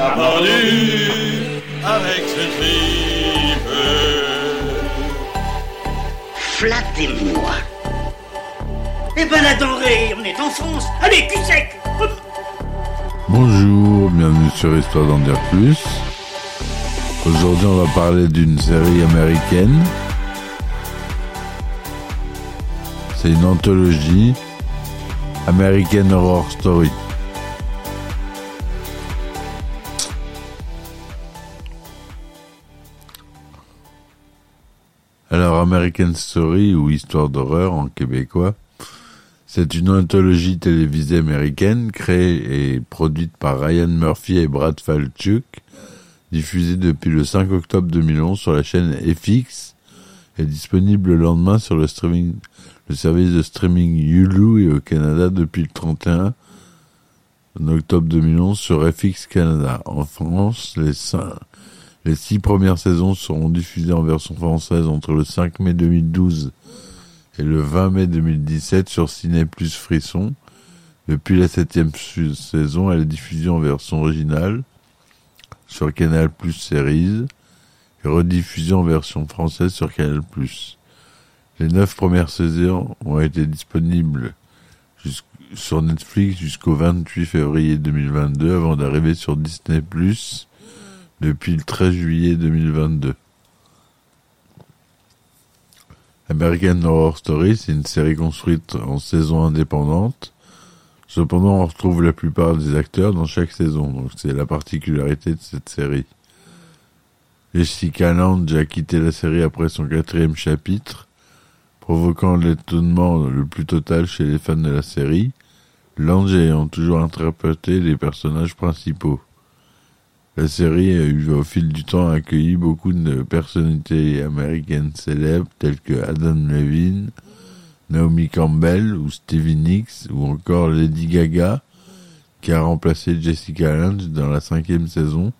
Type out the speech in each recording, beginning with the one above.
On a pendu avec ce tripe. Flattez-moi. Eh ben la denrée, on est en France. Allez, cul sec Bonjour, bienvenue sur Histoire d'en dire plus. Aujourd'hui, on va parler d'une série américaine. C'est une anthologie American Horror Story. Alors, American Story ou Histoire d'horreur en québécois, c'est une anthologie télévisée américaine créée et produite par Ryan Murphy et Brad Falchuk, diffusée depuis le 5 octobre 2011 sur la chaîne FX et disponible le lendemain sur le streaming, le service de streaming Hulu et au Canada depuis le 31 octobre 2011 sur FX Canada. En France, les, cin- les six premières saisons seront diffusées en version française entre le 5 mai 2012 et le 20 mai 2017 sur Ciné Plus Frisson. Depuis la septième saison, elle est diffusée en version originale sur Canal Plus Series et rediffusée en version française sur Canal Plus. Les neuf premières saisons ont été disponibles sur Netflix jusqu'au 28 février 2022 avant d'arriver sur Disney Plus depuis le 13 juillet 2022. American Horror Story, c'est une série construite en saison indépendante. Cependant, on retrouve la plupart des acteurs dans chaque saison, donc c'est la particularité de cette série. Jessica Lange a quitté la série après son quatrième chapitre, provoquant l'étonnement le plus total chez les fans de la série, Lange ayant toujours interprété les personnages principaux. La série a eu au fil du temps accueilli beaucoup de personnalités américaines célèbres telles que Adam Levine, Naomi Campbell ou Stevie Nicks ou encore Lady Gaga qui a remplacé Jessica Lange dans la cinquième saison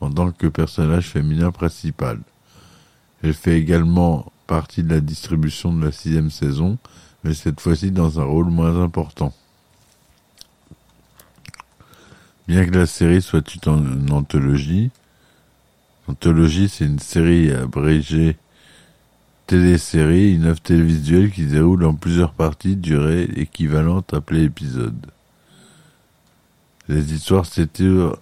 en tant que personnage féminin principal. Elle fait également partie de la distribution de la sixième saison, mais cette fois-ci dans un rôle moins important. Bien que la série soit une anthologie, anthologie c'est une série abrégée télésérie, une œuvre télévisuelle qui déroule en plusieurs parties durée équivalente appelées épisodes. Les histoires s'étirent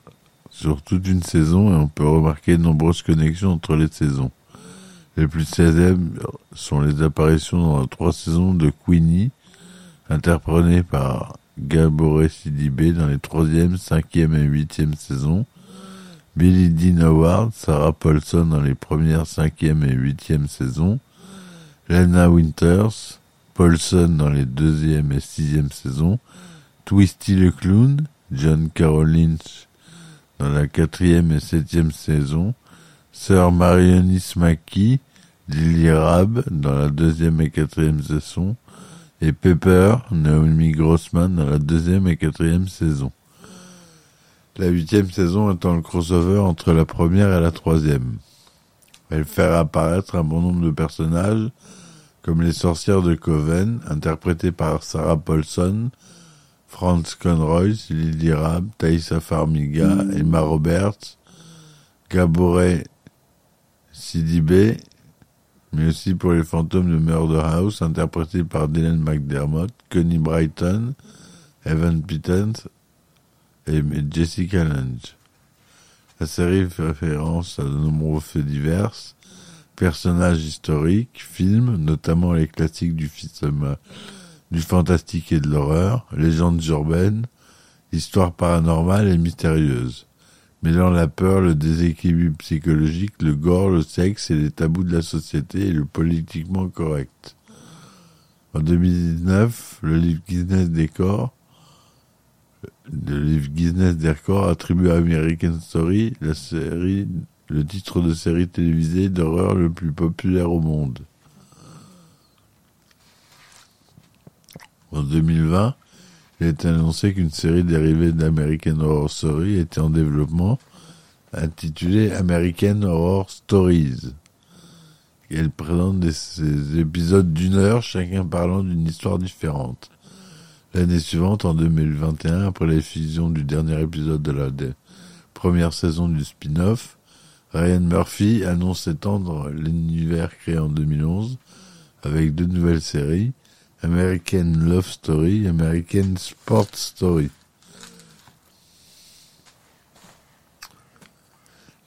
sur toute une saison et on peut remarquer de nombreuses connexions entre les saisons. Les plus célèbres sont les apparitions dans trois saisons de Queenie, interprétées par Gaboré Sidibé dans les troisième, cinquième et huitième saisons, Billy Dean Howard, Sarah Paulson dans les premières, cinquième et huitième saisons, Lena Winters, Paulson dans les deuxième et sixième saisons, Twisty le clown, John Carroll dans la quatrième et septième saison, Sir Marionis Mackie, Lily Rab dans la deuxième et quatrième saison, et Pepper, Naomi Grossman dans la deuxième et quatrième saison. La huitième saison étant le crossover entre la première et la troisième. Elle fait apparaître un bon nombre de personnages, comme les sorcières de Coven, interprétées par Sarah Paulson, Franz Conroy, Lily Rab, Thaisa Farmiga, Emma Roberts, Gaboré Sidibé, mais aussi pour les fantômes de Murder House, interprétés par Dylan McDermott, Connie Brighton, Evan Pittens et Jessica Lange. La série fait référence à de nombreux faits divers, personnages historiques, films, notamment les classiques du cinéma, du fantastique et de l'horreur, légendes urbaines, histoires paranormales et mystérieuses, mêlant la peur, le déséquilibre psychologique, le gore, le sexe et les tabous de la société et le politiquement correct. En 2019, le livre Guinness des corps records attribue à American Story la série, le titre de série télévisée d'horreur le plus populaire au monde. En 2020, il est annoncé qu'une série dérivée d'American Horror Story était en développement, intitulée American Horror Stories. Elle présente des, épisodes d'une heure, chacun parlant d'une histoire différente. L'année suivante, en 2021, après la du dernier épisode de la première saison du spin-off, Ryan Murphy annonce étendre l'univers créé en 2011 avec deux nouvelles séries, American Love Story, American Sport Story.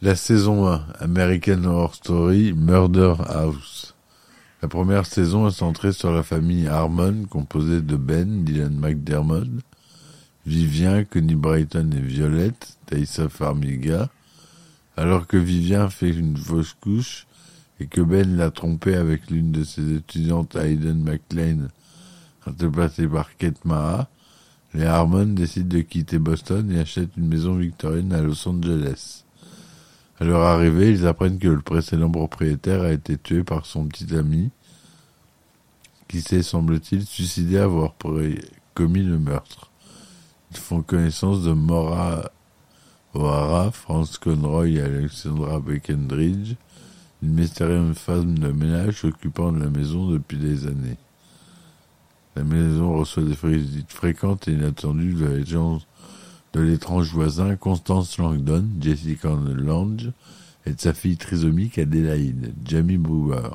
La saison 1, American Horror Story, Murder House. La première saison est centrée sur la famille Harmon, composée de Ben, Dylan McDermott, Vivien, Connie Brighton et Violette, Thaisa Farmiga. Alors que Vivien fait une fausse couche et que Ben l'a trompé avec l'une de ses étudiantes, Hayden McLean, interprétée par Kate les Harmon décident de quitter Boston et achètent une maison victorienne à Los Angeles. À leur arrivée, ils apprennent que le précédent propriétaire a été tué par son petit ami, qui s'est, semble-t-il, suicidé à avoir commis le meurtre. Ils font connaissance de Maura O'Hara, Franz Conroy et Alexandra Beckendridge, une mystérieuse femme de ménage occupant de la maison depuis des années. La maison reçoit des visites fréquentes et inattendues de la de l'étrange voisin Constance Langdon, Jessica Lange, et de sa fille trisomique Adélaïde, Jamie Brewer.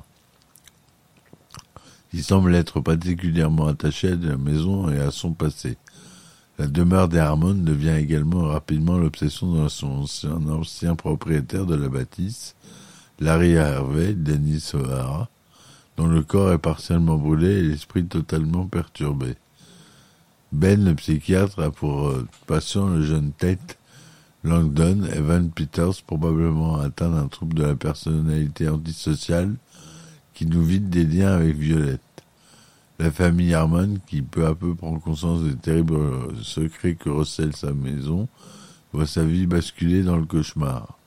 Il semble être particulièrement attaché à la maison et à son passé. La demeure des Harmon devient également rapidement l'obsession de son ancien, ancien, propriétaire de la bâtisse, Larry Harvey, Dennis O'Hara, dont le corps est partiellement brûlé et l'esprit totalement perturbé. Ben, le psychiatre, a pour euh, patient le jeune Tate Langdon, Evan Peters, probablement atteint d'un trouble de la personnalité antisociale qui nous vide des liens avec Violette. La famille Harmon, qui peu à peu prend conscience des terribles secrets que recèle sa maison, voit sa vie basculer dans le cauchemar.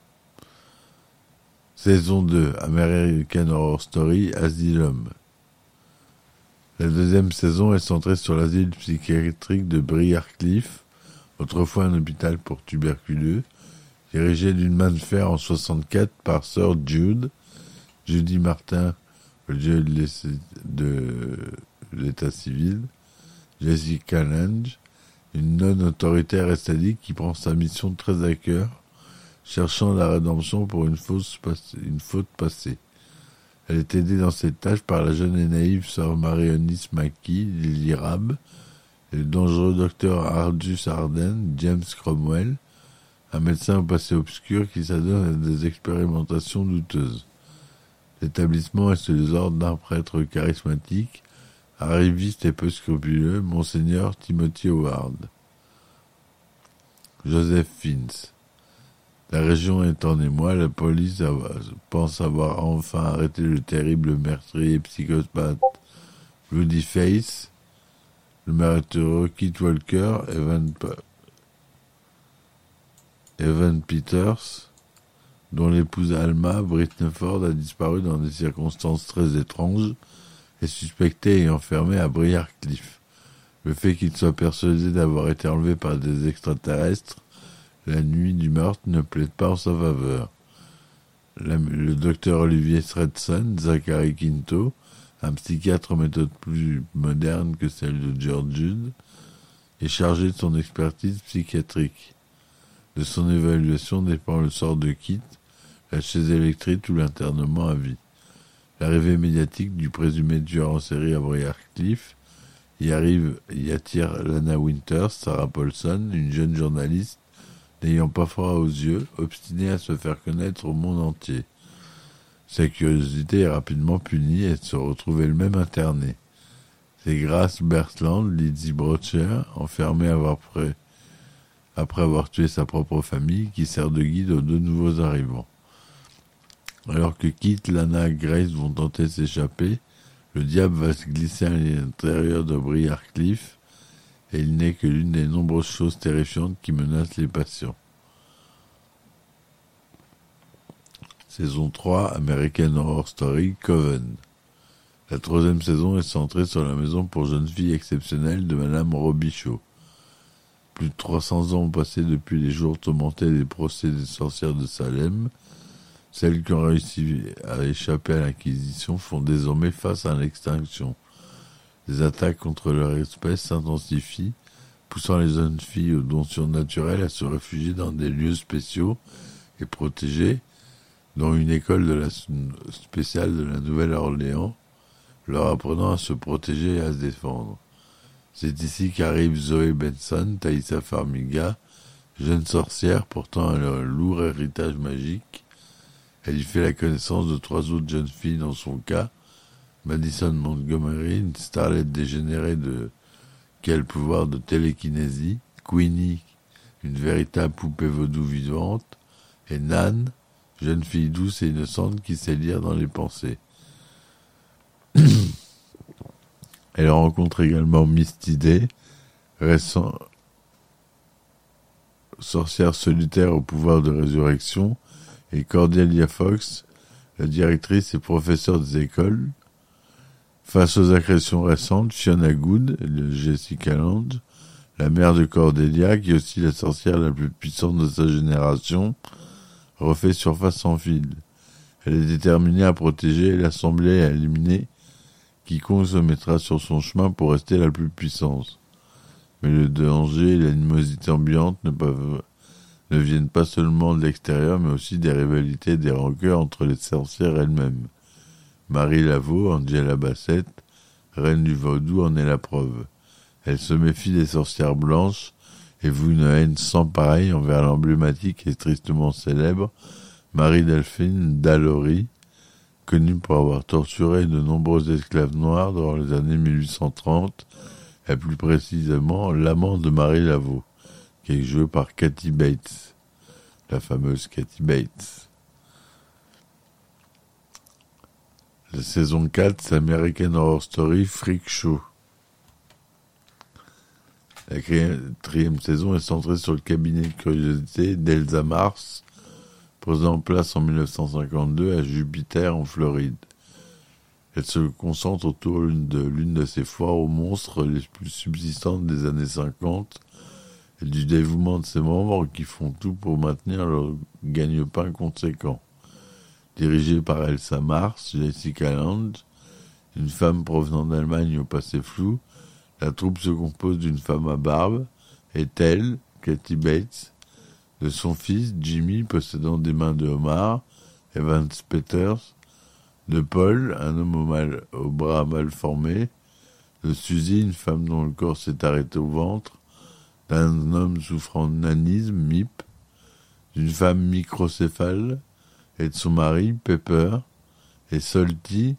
Saison 2, American Horror Story, Asylum. La deuxième saison est centrée sur l'asile psychiatrique de Briarcliff, autrefois un hôpital pour tuberculeux, dirigé d'une main de fer en 64 par Sir Jude, Judy Martin, le dieu de l'état civil, Jessica Lange, une non autoritaire et qui prend sa mission très à cœur, cherchant la rédemption pour une, faute passée. Elle est aidée dans cette tâche par la jeune et naïve sœur Marionis Mackie, Lily Rab, et le dangereux docteur Ardus Arden, James Cromwell, un médecin au passé obscur qui s'adonne à des expérimentations douteuses. L'établissement est sous les ordres d'un prêtre charismatique, arriviste et peu scrupuleux, Monseigneur Timothy Howard. Joseph Fins. La région est en émoi, la police pense avoir enfin arrêté le terrible meurtrier psychopathe Rudy Face, le meurtrier Keith Walker, Evan, Evan Peters, dont l'épouse Alma, Britney Ford, a disparu dans des circonstances très étranges, est suspecté et enfermé à Briarcliff. Le fait qu'il soit persuadé d'avoir été enlevé par des extraterrestres la nuit du meurtre ne plaide pas en sa faveur. le docteur Olivier Stretson, Zachary Quinto, un psychiatre aux méthodes plus modernes que celle de George Jude, est chargé de son expertise psychiatrique. De son évaluation dépend le sort de Kit, la chaise électrique ou l'internement à vie. L'arrivée médiatique du présumé tueur en série à Briarcliff y arrive, y attire Lana Winters, Sarah Paulson, une jeune journaliste n'ayant pas froid aux yeux, obstiné à se faire connaître au monde entier. Sa curiosité est rapidement punie et se retrouve elle-même internée. C'est Grace Bertland, Lizzie Brocher, enfermée après, avoir tué sa propre famille, qui sert de guide aux deux nouveaux arrivants. Alors que Kit, Lana et Grace vont tenter de s'échapper, le diable va se glisser à l'intérieur de Briarcliff et il n'est que l'une des nombreuses choses terrifiantes qui menacent les patients. Saison 3, American Horror Story, Coven. La troisième saison est centrée sur la maison pour jeunes filles exceptionnelles de Madame Robichaud. Plus de 300 ans ont passé depuis les jours tourmentés des procès des sorcières de Salem. Celles qui ont réussi à échapper à l'inquisition font désormais face à l'extinction. Les attaques contre leur espèce s'intensifient, poussant les jeunes filles aux dons surnaturels à se réfugier dans des lieux spéciaux et protégés, dont une école spéciale de la Nouvelle-Orléans, leur apprenant à se protéger et à se défendre. C'est ici qu'arrive Zoé Benson, Thaïsa Farmiga, jeune sorcière portant un lourd héritage magique. Elle y fait la connaissance de trois autres jeunes filles dans son cas, Madison Montgomery, une starlette dégénérée de quel pouvoir de télékinésie, Queenie, une véritable poupée vaudou vivante, et Nan, jeune fille douce et innocente qui sait lire dans les pensées. Elle rencontre également Misty Day, sorcière solitaire au pouvoir de résurrection, et Cordelia Fox, la directrice et professeure des écoles. Face aux agressions récentes, Fiona Good, Jessica Lange, la mère de Cordelia, qui est aussi la sorcière la plus puissante de sa génération, refait surface sans fil. Elle est déterminée à protéger, l'assembler et à éliminer quiconque se mettra sur son chemin pour rester la plus puissante. Mais le danger et l'animosité ambiante ne viennent pas seulement de l'extérieur, mais aussi des rivalités et des rancœurs entre les sorcières elles-mêmes. Marie Laveau, Angela Bassett, reine du vaudou, en est la preuve. Elle se méfie des sorcières blanches et voue une haine sans pareil envers l'emblématique et tristement célèbre Marie-Delphine Dallory, connu pour avoir torturé de nombreux esclaves noirs dans les années 1830, et plus précisément l'amant de Marie Laveau, qui est joué par Kathy Bates, la fameuse Kathy Bates. La saison 4, c'est American Horror Story Freak Show. La quatrième saison est centrée sur le cabinet de curiosité d'Elsa Mars, en place en 1952 à Jupiter en Floride. Elle se concentre autour de l'une de ces foires aux monstres les plus subsistantes des années 50 et du dévouement de ses membres qui font tout pour maintenir leur gagne-pain conséquent. Dirigée par Elsa Mars, Jessica Lange, une femme provenant d'Allemagne au passé flou, la troupe se compose d'une femme à barbe, et elle, Kathy Bates, de son fils Jimmy possédant des mains de homard, Evans Peters, de Paul, un homme au bras mal formé, de Suzy, une femme dont le corps s'est arrêté au ventre, d'un homme souffrant de nanisme, MIP, d'une femme microcéphale, et de son mari, Pepper, et Solty,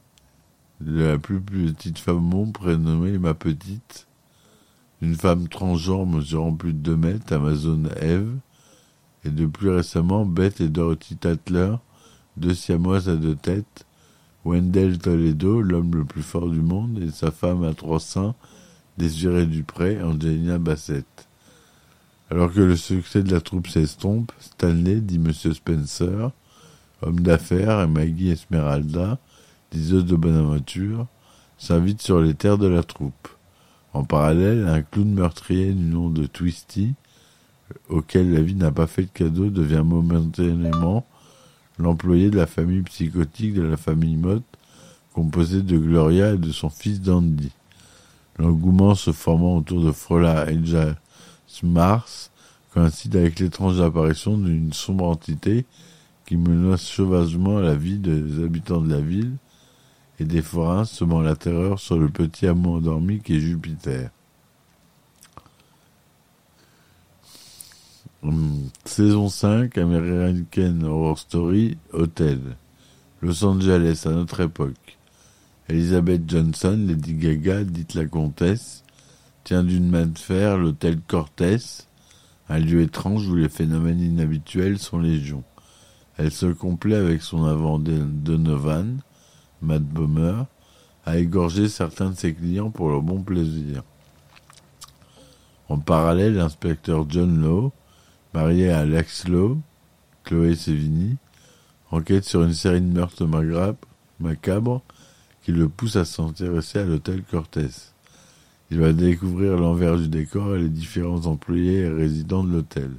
de la plus petite femme monde prénommée Ma Petite, d'une femme transgenre mesurant plus de deux mètres, Amazon Eve, et de plus récemment Beth et Dorothy Tatler, deux siamoises à deux têtes, Wendell Toledo, l'homme le plus fort du monde, et sa femme à trois seins, Désirée Dupré, Angelina Bassett. Alors que le succès de la troupe s'estompe, Stanley, dit M. Spencer, homme d'affaires, et Maggie Esmeralda, diseuse de Bonaventure, s'invite sur les terres de la troupe. En parallèle, un clown meurtrier du nom de Twisty, auquel la vie n'a pas fait de cadeau devient momentanément l'employé de la famille psychotique de la famille Mott, composée de Gloria et de son fils Dandy. L'engouement se formant autour de Frola Elja Mars coïncide avec l'étrange apparition d'une sombre entité qui menace sauvagement la vie des habitants de la ville et des forains semant la terreur sur le petit amour endormi qui est Jupiter. Hum, saison 5, American Horror Story, Hotel. Los Angeles, à notre époque. Elizabeth Johnson, Lady Gaga, dite la comtesse, tient d'une main de fer l'hôtel Cortez, un lieu étrange où les phénomènes inhabituels sont légion. Elle se complaît avec son avant Donovan, Matt Bomer, à égorger certains de ses clients pour leur bon plaisir. En parallèle, l'inspecteur John Law, marié à Lex Law, Chloé Sevigny, enquête sur une série de meurtres macabres qui le pousse à s'intéresser à l'hôtel Cortés. Il va découvrir l'envers du décor et les différents employés et résidents de l'hôtel,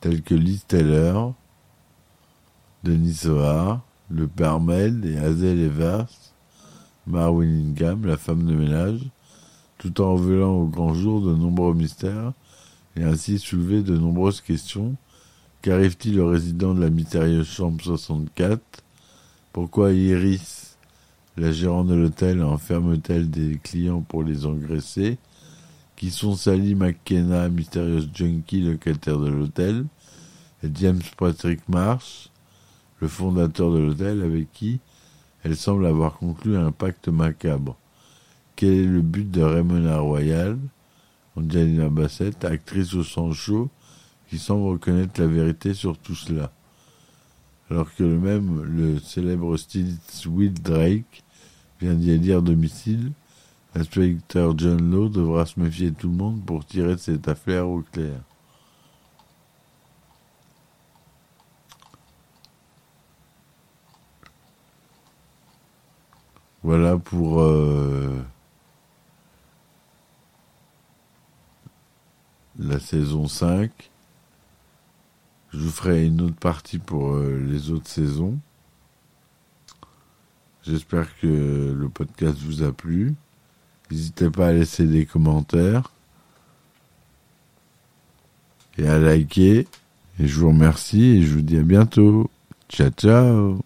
tels que Liz Taylor, Denis Sohar, le Mel et Hazel Evers, Mar Winningham, la femme de ménage, tout en révélant au grand jour de nombreux mystères et ainsi soulever de nombreuses questions. Qu'arrive-t-il au résident de la mystérieuse chambre 64 Pourquoi Iris, la gérante de l'hôtel, enferme-t-elle des clients pour les engraisser? Qui sont Sally McKenna, mystérieuse junkie locataire de l'hôtel, et James Patrick Marsh, le fondateur de l'hôtel avec qui elle semble avoir conclu un pacte macabre. Quel est le but de Raymond Royal Angelina Bassett, actrice au sang chaud, qui semble reconnaître la vérité sur tout cela? Alors que le même, le célèbre styliste Will Drake, vient d'y dire domicile, l'inspecteur John Law devra se méfier de tout le monde pour tirer cette affaire au clair. Voilà pour euh, la saison 5. Je vous ferai une autre partie pour euh, les autres saisons. J'espère que le podcast vous a plu. N'hésitez pas à laisser des commentaires et à liker. Et je vous remercie et je vous dis à bientôt. Ciao ciao